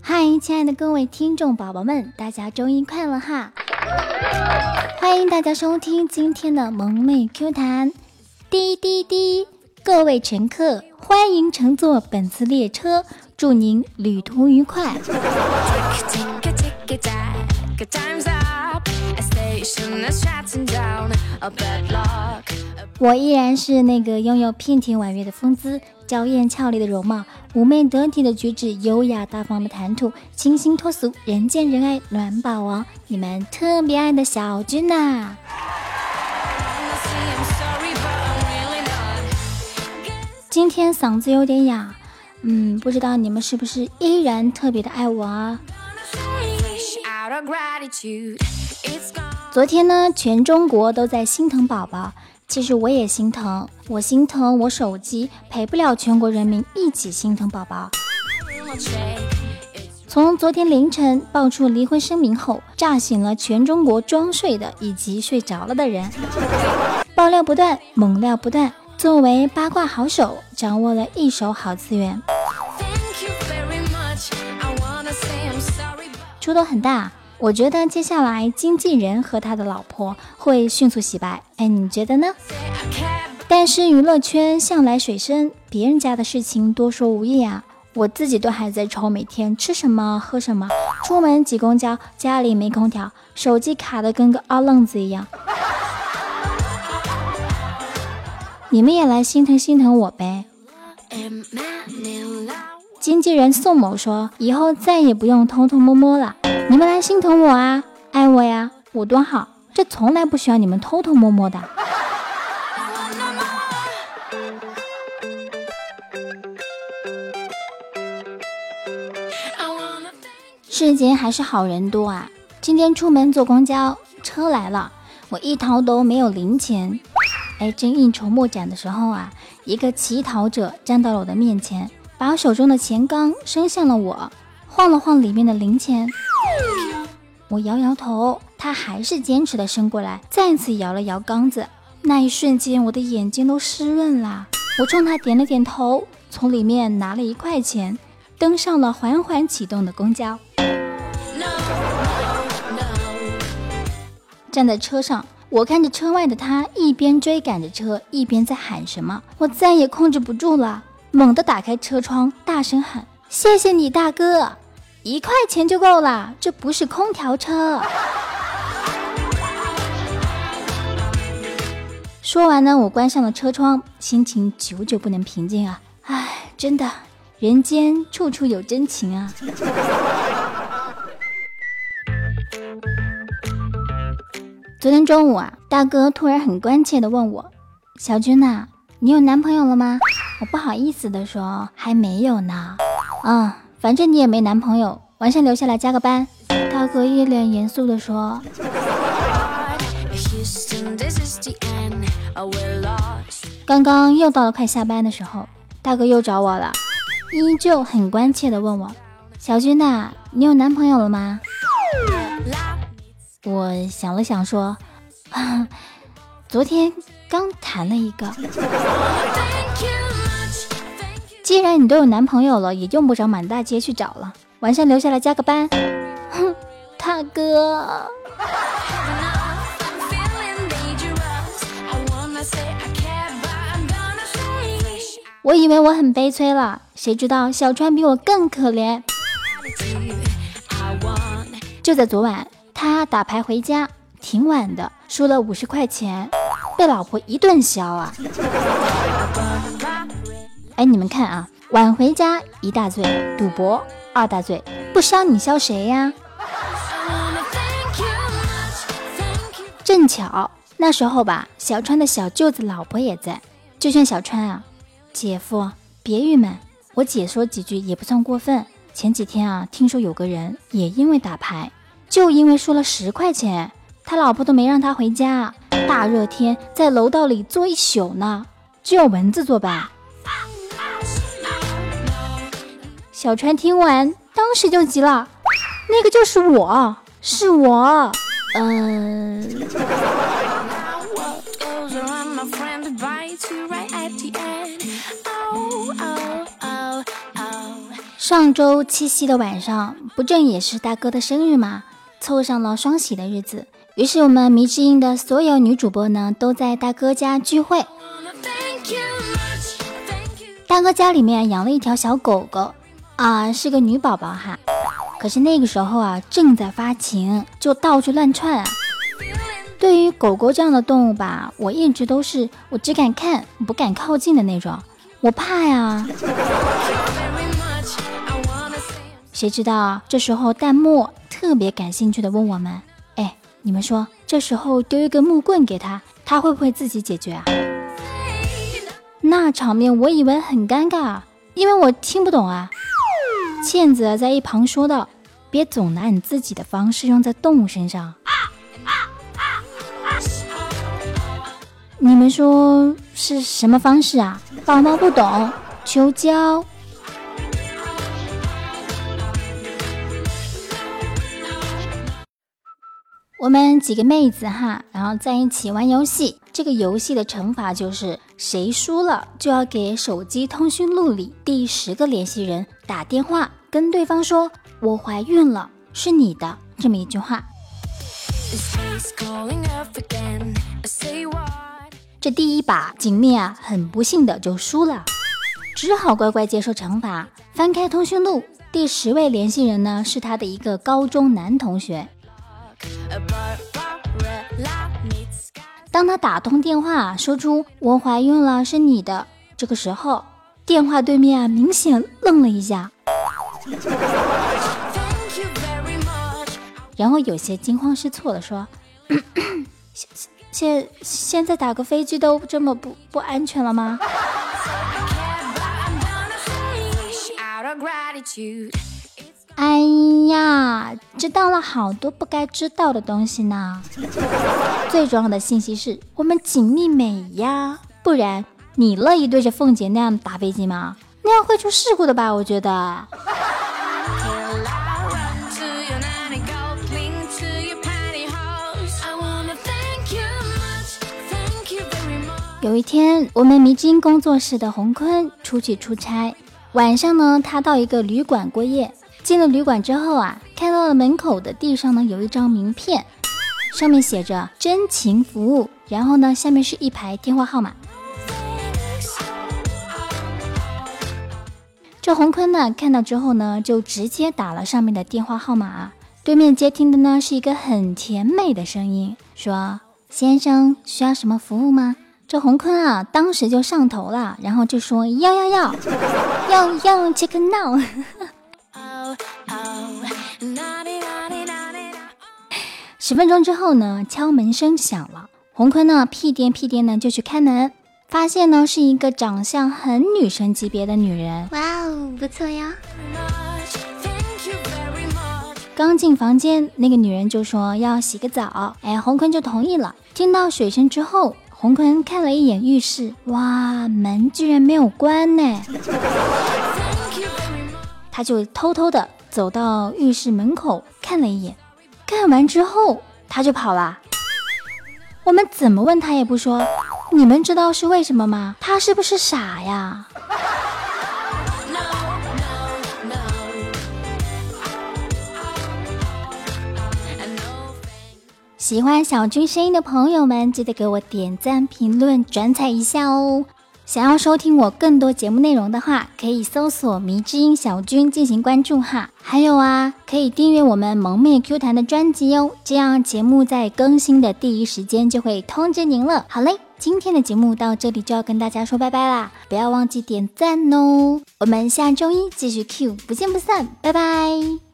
嗨，亲爱的各位听众宝宝们，大家周一快乐哈！欢迎大家收听今天的萌妹 Q 弹。滴滴滴，各位乘客，欢迎乘坐本次列车，祝您旅途愉快。我依然是那个拥有娉婷婉约的风姿、娇艳俏丽的容貌、妩媚得体的举止、优雅大方的谈吐、清新脱俗、人见人爱暖宝王，你们特别爱的小君呐！今天嗓子有点哑，嗯，不知道你们是不是依然特别的爱我啊？昨天呢，全中国都在心疼宝宝。其实我也心疼，我心疼我手机陪不了全国人民一起心疼宝宝。从昨天凌晨爆出离婚声明后，炸醒了全中国装睡的以及睡着了的人。爆料不断，猛料不断。作为八卦好手，掌握了一手好资源，出头很大。我觉得接下来经纪人和他的老婆会迅速洗白，哎，你觉得呢？但是娱乐圈向来水深，别人家的事情多说无益啊。我自己都还在愁每天吃什么喝什么，出门挤公交，家里没空调，手机卡的跟个二愣子一样。你们也来心疼心疼我呗。经纪人宋某说：“以后再也不用偷偷摸摸了，你们来心疼我啊，爱我呀，我多好，这从来不需要你们偷偷摸摸的。”世间还是好人多啊！今天出门坐公交车来了，我一掏兜没有零钱，哎，正应酬莫展的时候啊，一个乞讨者站到了我的面前。把手中的钱缸伸向了我，晃了晃里面的零钱。我摇摇头，他还是坚持的伸过来，再次摇了摇缸子。那一瞬间，我的眼睛都湿润了。我冲他点了点头，从里面拿了一块钱，登上了缓缓启动的公交。站在车上，我看着车外的他，一边追赶着车，一边在喊什么。我再也控制不住了。猛地打开车窗，大声喊：“谢谢你，大哥，一块钱就够了，这不是空调车。”说完呢，我关上了车窗，心情久久不能平静啊！唉，真的，人间处处有真情啊！昨天中午啊，大哥突然很关切地问我：“小军呐，你有男朋友了吗？”我不好意思的说，还没有呢。嗯，反正你也没男朋友，晚上留下来加个班。大哥一脸严肃的说。刚刚又到了快下班的时候，大哥又找我了，依旧很关切的问我：“小军呐，你有男朋友了吗？”我想了想说：“ 昨天刚谈了一个。”既然你都有男朋友了，也用不着满大街去找了。晚上留下来加个班。哼，大哥，我以为我很悲催了，谁知道小川比我更可怜。就在昨晚，他打牌回家挺晚的，输了五十块钱，被老婆一顿削啊。哎，你们看啊，晚回家一大罪，赌博二大罪，不削你消谁呀？正巧那时候吧，小川的小舅子老婆也在，就劝小川啊，姐夫别郁闷，我姐说几句也不算过分。前几天啊，听说有个人也因为打牌，就因为输了十块钱，他老婆都没让他回家，大热天在楼道里坐一宿呢，只有蚊子作伴。小川听完，当时就急了，那个就是我，是我，嗯。上周七夕的晚上，不正也是大哥的生日吗？凑上了双喜的日子，于是我们迷之音的所有女主播呢，都在大哥家聚会。大哥家里面养了一条小狗狗，啊，是个女宝宝哈。可是那个时候啊，正在发情，就到处乱窜啊。对于狗狗这样的动物吧，我一直都是我只敢看，不敢靠近的那种，我怕呀。谁知道这时候弹幕特别感兴趣的问我们：“哎，你们说这时候丢一根木棍给他，他会不会自己解决啊？”那场面我以为很尴尬，因为我听不懂啊。倩子在一旁说道：“别总拿你自己的方式用在动物身上。”你们说是什么方式啊？宝宝不懂，求教。我们几个妹子哈，然后在一起玩游戏。这个游戏的惩罚就是，谁输了就要给手机通讯录里第十个联系人打电话，跟对方说“我怀孕了，是你的”这么一句话。这第一把锦觅啊，很不幸的就输了，只好乖乖接受惩罚。翻开通讯录，第十位联系人呢，是他的一个高中男同学。当他打通电话，说出“我怀孕了，是你的”，这个时候，电话对面啊，明显愣了一下，然后有些惊慌失措的说：“ 现现现在打个飞机都这么不不安全了吗？”哎呀，知道了好多不该知道的东西呢。最重要的信息是我们紧密美呀，不然你乐意对着凤姐那样打飞机吗？那样会出事故的吧？我觉得。有一天，我们迷津工作室的洪坤出去出差，晚上呢，他到一个旅馆过夜。进了旅馆之后啊，看到了门口的地上呢有一张名片，上面写着真情服务，然后呢下面是一排电话号码。这洪坤呢看到之后呢，就直接打了上面的电话号码。对面接听的呢是一个很甜美的声音，说：“先生需要什么服务吗？”这洪坤啊当时就上头了，然后就说：“要要要要要，check now。”十分钟之后呢，敲门声响了。洪坤呢，屁颠屁颠呢就去开门，发现呢是一个长相很女神级别的女人。哇哦，不错呀！刚进房间，那个女人就说要洗个澡，哎，洪坤就同意了。听到水声之后，洪坤看了一眼浴室，哇，门居然没有关呢。他就偷偷的走到浴室门口看了一眼，看完之后他就跑了。我们怎么问他也不说，你们知道是为什么吗？他是不是傻呀？喜欢小军声音的朋友们，记得给我点赞、评论、转采一下哦。想要收听我更多节目内容的话，可以搜索“迷之音小军”进行关注哈。还有啊，可以订阅我们萌妹 Q 弹的专辑哦，这样节目在更新的第一时间就会通知您了。好嘞，今天的节目到这里就要跟大家说拜拜啦，不要忘记点赞哦。我们下周一继续 Q，不见不散，拜拜。